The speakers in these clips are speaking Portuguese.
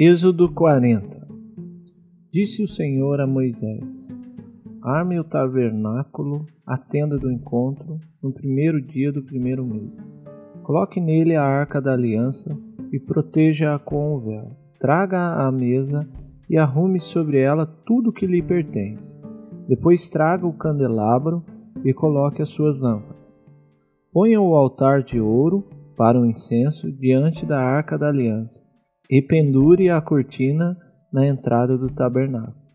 Êxodo 40 Disse o Senhor a Moisés: Arme o tabernáculo, a tenda do encontro, no primeiro dia do primeiro mês. Coloque nele a arca da aliança e proteja-a com o véu. Traga-a à mesa e arrume sobre ela tudo o que lhe pertence. Depois traga o candelabro e coloque as suas lâmpadas. Ponha o altar de ouro para o incenso diante da arca da aliança e pendure a cortina na entrada do tabernáculo.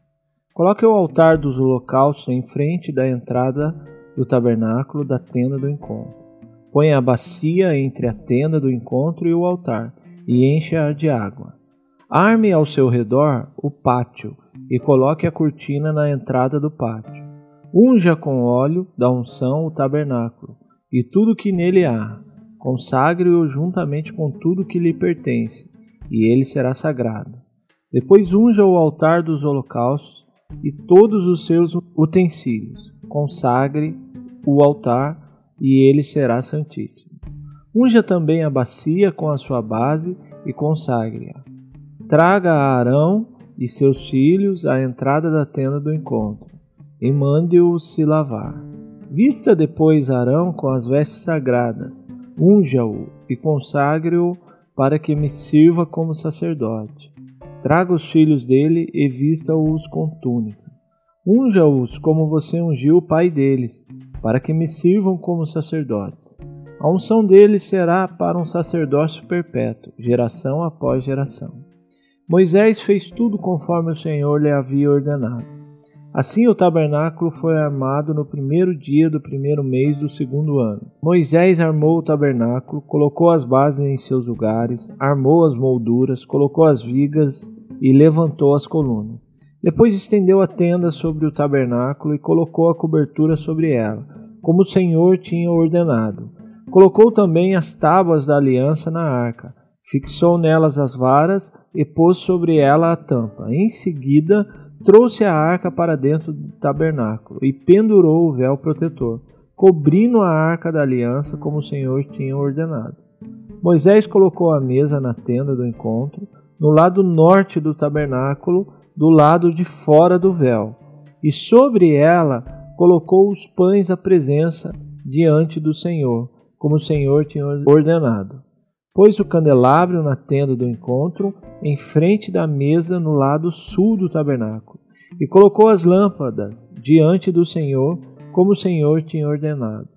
Coloque o altar dos holocaustos em frente da entrada do tabernáculo da tenda do encontro. Ponha a bacia entre a tenda do encontro e o altar e encha-a de água. Arme ao seu redor o pátio e coloque a cortina na entrada do pátio. Unja com óleo da unção o tabernáculo e tudo que nele há. Consagre-o juntamente com tudo que lhe pertence e ele será sagrado. Depois unja o altar dos holocaustos e todos os seus utensílios. Consagre o altar e ele será santíssimo. Unja também a bacia com a sua base e consagre-a. Traga a Arão e seus filhos à entrada da tenda do encontro e mande-os se lavar. Vista depois Arão com as vestes sagradas, unja-o e consagre-o para que me sirva como sacerdote. Traga os filhos dele e vista-os com túnica. Unja-os como você ungiu o pai deles, para que me sirvam como sacerdotes. A unção deles será para um sacerdócio perpétuo, geração após geração. Moisés fez tudo conforme o Senhor lhe havia ordenado. Assim o tabernáculo foi armado no primeiro dia do primeiro mês do segundo ano. Moisés armou o tabernáculo, colocou as bases em seus lugares, armou as molduras, colocou as vigas e levantou as colunas. Depois estendeu a tenda sobre o tabernáculo e colocou a cobertura sobre ela, como o Senhor tinha ordenado. Colocou também as tábuas da aliança na arca, fixou nelas as varas e pôs sobre ela a tampa. Em seguida, trouxe a arca para dentro do tabernáculo e pendurou o véu protetor, cobrindo a arca da aliança como o Senhor tinha ordenado. Moisés colocou a mesa na tenda do encontro, no lado norte do tabernáculo, do lado de fora do véu, e sobre ela colocou os pães da presença diante do Senhor, como o Senhor tinha ordenado. Pôs o candelabro na tenda do encontro, em frente da mesa no lado sul do tabernáculo, e colocou as lâmpadas diante do Senhor, como o Senhor tinha ordenado.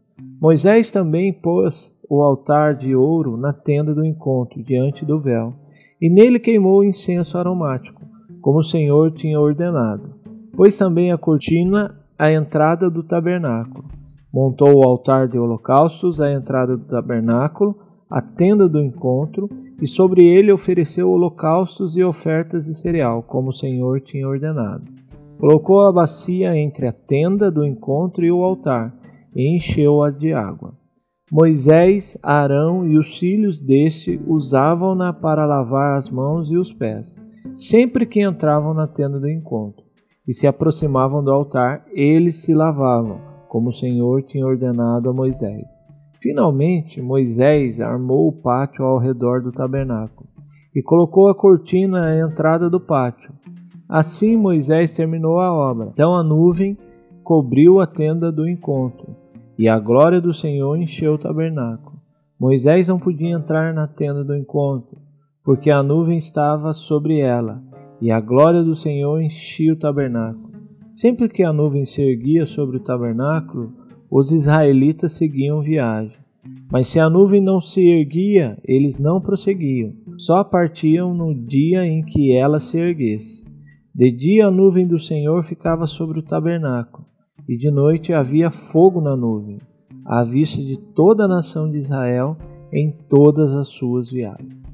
Moisés também pôs o altar de ouro na tenda do encontro, diante do véu, e nele queimou o incenso aromático, como o Senhor tinha ordenado. Pôs também a cortina à entrada do tabernáculo. Montou o altar de holocaustos à entrada do tabernáculo, a tenda do encontro, e sobre ele ofereceu holocaustos e ofertas de cereal, como o Senhor tinha ordenado. Colocou a bacia entre a tenda do encontro e o altar, e encheu-a de água. Moisés, Arão e os filhos deste usavam-na para lavar as mãos e os pés, sempre que entravam na tenda do encontro, e se aproximavam do altar, eles se lavavam, como o Senhor tinha ordenado a Moisés. Finalmente, Moisés armou o pátio ao redor do tabernáculo e colocou a cortina à entrada do pátio. Assim Moisés terminou a obra. Então a nuvem cobriu a tenda do encontro, e a glória do Senhor encheu o tabernáculo. Moisés não podia entrar na tenda do encontro, porque a nuvem estava sobre ela, e a glória do Senhor enchia o tabernáculo. Sempre que a nuvem se erguia sobre o tabernáculo, os israelitas seguiam viagem. Mas se a nuvem não se erguia, eles não prosseguiam, só partiam no dia em que ela se erguesse. De dia a nuvem do Senhor ficava sobre o tabernáculo, e de noite havia fogo na nuvem, à vista de toda a nação de Israel em todas as suas viagens.